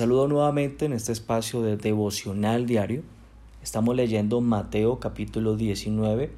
saludo nuevamente en este espacio de devocional diario. Estamos leyendo Mateo capítulo 19.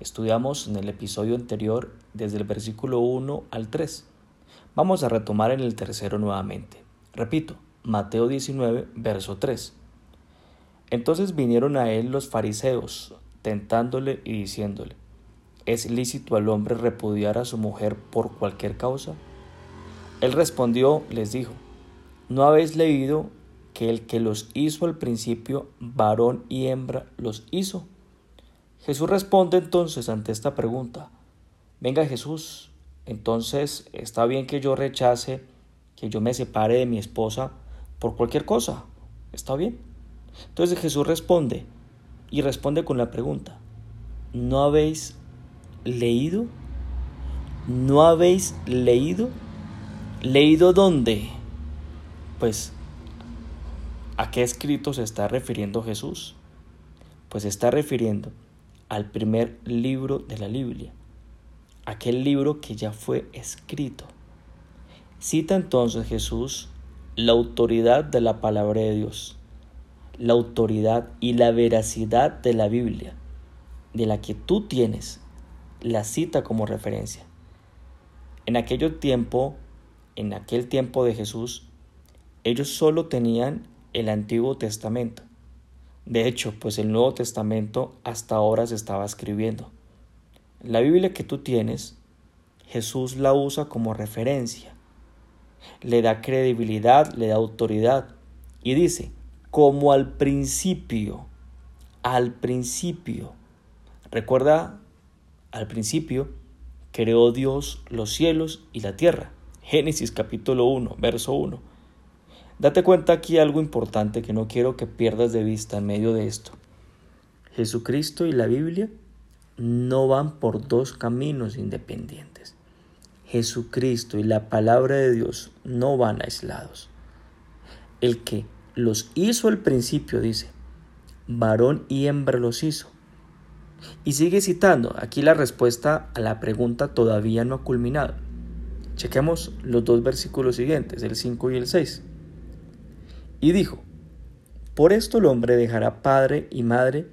Estudiamos en el episodio anterior desde el versículo 1 al 3. Vamos a retomar en el tercero nuevamente. Repito, Mateo 19, verso 3. Entonces vinieron a él los fariseos, tentándole y diciéndole, ¿es lícito al hombre repudiar a su mujer por cualquier causa? Él respondió, les dijo, ¿no habéis leído que el que los hizo al principio, varón y hembra, los hizo? Jesús responde entonces ante esta pregunta, venga Jesús, entonces está bien que yo rechace, que yo me separe de mi esposa por cualquier cosa, está bien. Entonces Jesús responde y responde con la pregunta, ¿no habéis leído? ¿No habéis leído? ¿Leído dónde? Pues, ¿a qué escrito se está refiriendo Jesús? Pues se está refiriendo al primer libro de la Biblia, aquel libro que ya fue escrito. Cita entonces Jesús la autoridad de la palabra de Dios la autoridad y la veracidad de la Biblia, de la que tú tienes la cita como referencia. En aquel tiempo, en aquel tiempo de Jesús, ellos solo tenían el Antiguo Testamento. De hecho, pues el Nuevo Testamento hasta ahora se estaba escribiendo. La Biblia que tú tienes, Jesús la usa como referencia. Le da credibilidad, le da autoridad. Y dice, como al principio, al principio. Recuerda, al principio creó Dios los cielos y la tierra. Génesis capítulo 1, verso 1. Date cuenta aquí algo importante que no quiero que pierdas de vista en medio de esto. Jesucristo y la Biblia no van por dos caminos independientes. Jesucristo y la palabra de Dios no van aislados. El que los hizo al principio, dice, varón y hembra los hizo. Y sigue citando, aquí la respuesta a la pregunta todavía no ha culminado. Chequemos los dos versículos siguientes, el 5 y el 6. Y dijo, por esto el hombre dejará padre y madre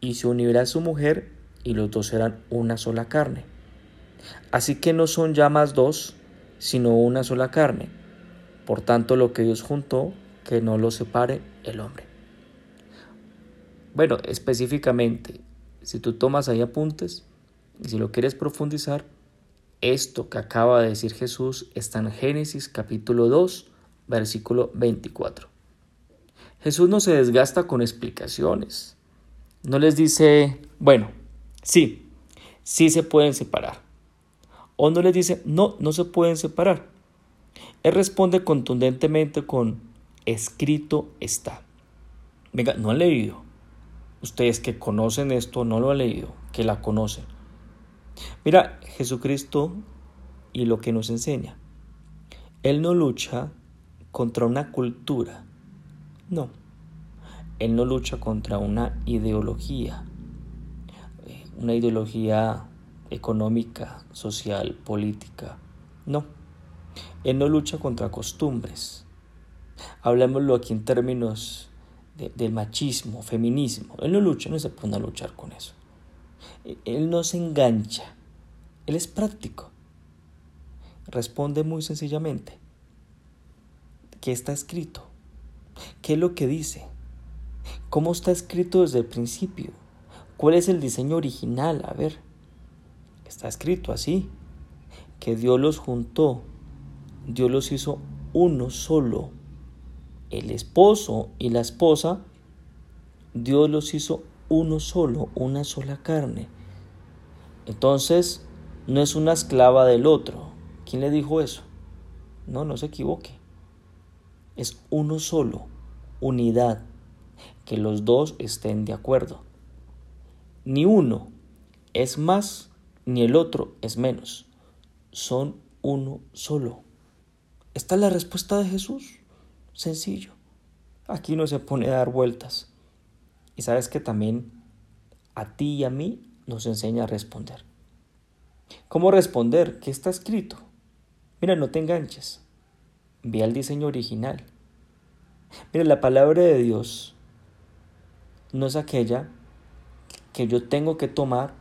y se unirá a su mujer y los dos serán una sola carne. Así que no son ya más dos, sino una sola carne. Por tanto, lo que Dios juntó, que no lo separe el hombre. Bueno, específicamente, si tú tomas ahí apuntes y si lo quieres profundizar, esto que acaba de decir Jesús está en Génesis capítulo 2, versículo 24. Jesús no se desgasta con explicaciones. No les dice, bueno, sí, sí se pueden separar. O no les dice, no, no se pueden separar. Él responde contundentemente con, escrito está. Venga, no han leído. Ustedes que conocen esto no lo han leído, que la conocen. Mira, Jesucristo y lo que nos enseña. Él no lucha contra una cultura. No. Él no lucha contra una ideología. Eh, una ideología económica, social, política. No. Él no lucha contra costumbres. Hablemoslo aquí en términos del machismo, feminismo. Él no lucha, no se pone a luchar con eso. E, él no se engancha. Él es práctico. Responde muy sencillamente. ¿Qué está escrito? ¿Qué es lo que dice? ¿Cómo está escrito desde el principio? ¿Cuál es el diseño original? A ver, está escrito así, que Dios los juntó, Dios los hizo uno solo el esposo y la esposa, Dios los hizo uno solo, una sola carne. Entonces, no es una esclava del otro. ¿Quién le dijo eso? No, no se equivoque. Es uno solo, unidad, que los dos estén de acuerdo. Ni uno es más, ni el otro es menos. Son uno solo. Esta es la respuesta de Jesús. Sencillo. Aquí no se pone a dar vueltas. Y sabes que también a ti y a mí nos enseña a responder. ¿Cómo responder? ¿Qué está escrito? Mira, no te enganches. Ve al diseño original. Mire, la palabra de Dios no es aquella que yo tengo que tomar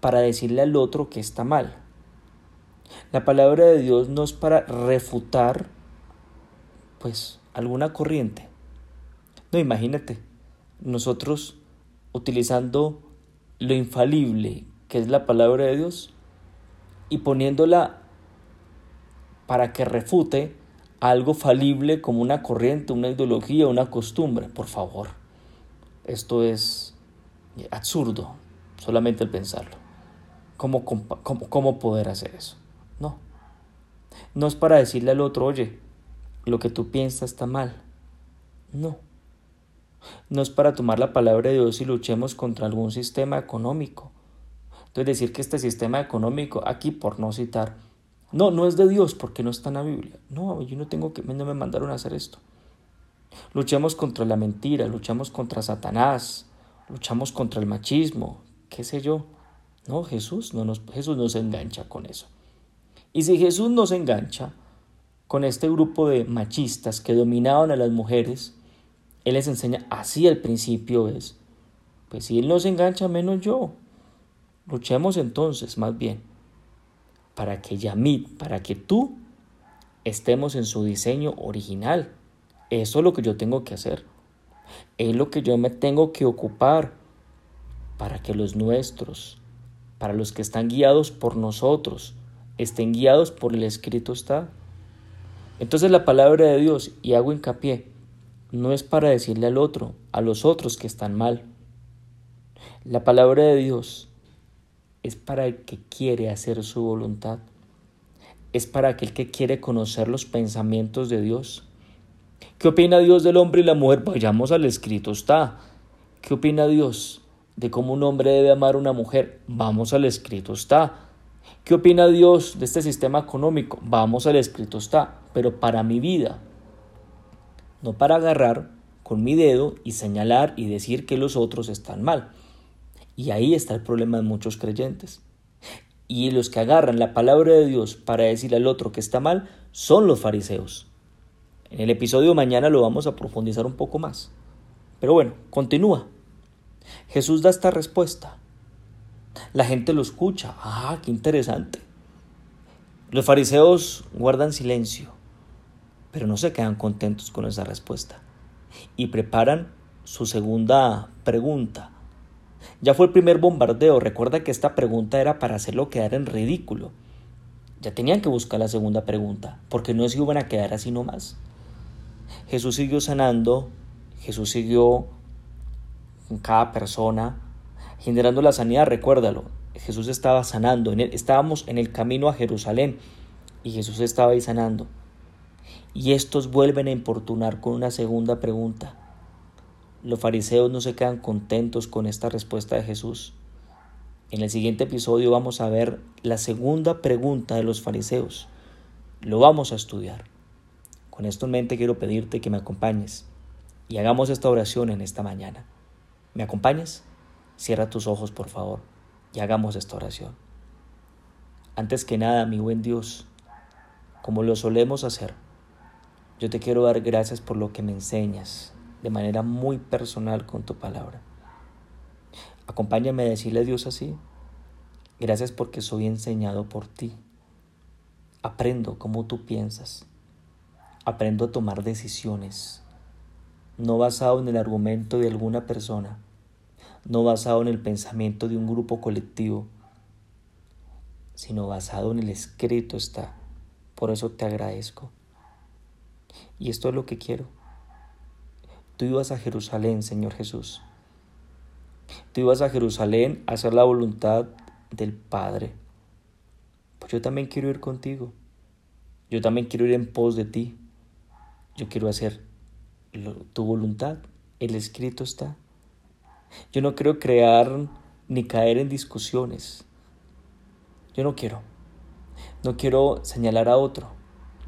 para decirle al otro que está mal. La palabra de Dios no es para refutar, pues, alguna corriente. No, imagínate, nosotros utilizando lo infalible que es la palabra de Dios y poniéndola para que refute algo falible como una corriente, una ideología, una costumbre. Por favor, esto es absurdo, solamente el pensarlo. ¿Cómo, cómo, cómo poder hacer eso? No. No es para decirle al otro, oye, lo que tú piensas está mal. No. No es para tomar la palabra de Dios y luchemos contra algún sistema económico. Entonces decir que este sistema económico, aquí por no citar, no, no es de Dios porque no está en la Biblia. No, yo no tengo que, no me mandaron a hacer esto. Luchemos contra la mentira, luchamos contra Satanás, luchamos contra el machismo, qué sé yo. No, Jesús no nos, Jesús nos engancha con eso. Y si Jesús nos engancha con este grupo de machistas que dominaban a las mujeres, Él les enseña así al principio es, pues si Él nos engancha menos yo. Luchemos entonces más bien para que Yamid, para que tú estemos en su diseño original. Eso es lo que yo tengo que hacer. Es lo que yo me tengo que ocupar para que los nuestros, para los que están guiados por nosotros, estén guiados por el escrito está. Entonces la palabra de Dios, y hago hincapié, no es para decirle al otro, a los otros que están mal. La palabra de Dios es para el que quiere hacer su voluntad. Es para aquel que quiere conocer los pensamientos de Dios. ¿Qué opina Dios del hombre y la mujer? Vayamos al escrito está. ¿Qué opina Dios de cómo un hombre debe amar a una mujer? Vamos al escrito está. ¿Qué opina Dios de este sistema económico? Vamos al escrito está. Pero para mi vida, no para agarrar con mi dedo y señalar y decir que los otros están mal. Y ahí está el problema de muchos creyentes. Y los que agarran la palabra de Dios para decirle al otro que está mal son los fariseos. En el episodio de mañana lo vamos a profundizar un poco más. Pero bueno, continúa. Jesús da esta respuesta. La gente lo escucha. Ah, qué interesante. Los fariseos guardan silencio, pero no se quedan contentos con esa respuesta y preparan su segunda pregunta ya fue el primer bombardeo. Recuerda que esta pregunta era para hacerlo quedar en ridículo. Ya tenían que buscar la segunda pregunta, porque no se iban a quedar así nomás. Jesús siguió sanando, Jesús siguió con cada persona, generando la sanidad, recuérdalo. Jesús estaba sanando, estábamos en el camino a Jerusalén y Jesús estaba ahí sanando. Y estos vuelven a importunar con una segunda pregunta. Los fariseos no se quedan contentos con esta respuesta de Jesús. En el siguiente episodio vamos a ver la segunda pregunta de los fariseos. Lo vamos a estudiar. Con esto en mente quiero pedirte que me acompañes y hagamos esta oración en esta mañana. ¿Me acompañas? Cierra tus ojos, por favor, y hagamos esta oración. Antes que nada, mi buen Dios, como lo solemos hacer, yo te quiero dar gracias por lo que me enseñas, de manera muy personal con tu palabra. Acompáñame a decirle a Dios así. Gracias porque soy enseñado por ti. Aprendo cómo tú piensas. Aprendo a tomar decisiones, no basado en el argumento de alguna persona, no basado en el pensamiento de un grupo colectivo, sino basado en el escrito está. Por eso te agradezco. Y esto es lo que quiero Tú ibas a Jerusalén, Señor Jesús. Tú ibas a Jerusalén a hacer la voluntad del Padre. Pues yo también quiero ir contigo. Yo también quiero ir en pos de ti. Yo quiero hacer tu voluntad. El escrito está. Yo no quiero crear ni caer en discusiones. Yo no quiero. No quiero señalar a otro.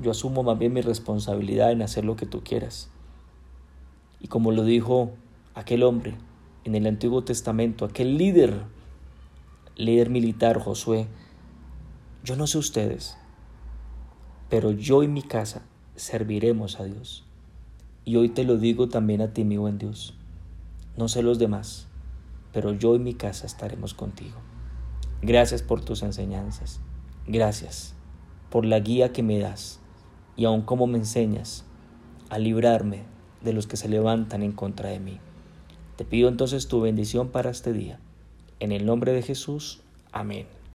Yo asumo más bien mi responsabilidad en hacer lo que tú quieras. Y como lo dijo aquel hombre en el Antiguo Testamento, aquel líder, líder militar Josué, yo no sé ustedes, pero yo y mi casa serviremos a Dios. Y hoy te lo digo también a ti, mi buen Dios. No sé los demás, pero yo y mi casa estaremos contigo. Gracias por tus enseñanzas. Gracias por la guía que me das y aun como me enseñas a librarme de los que se levantan en contra de mí. Te pido entonces tu bendición para este día. En el nombre de Jesús. Amén.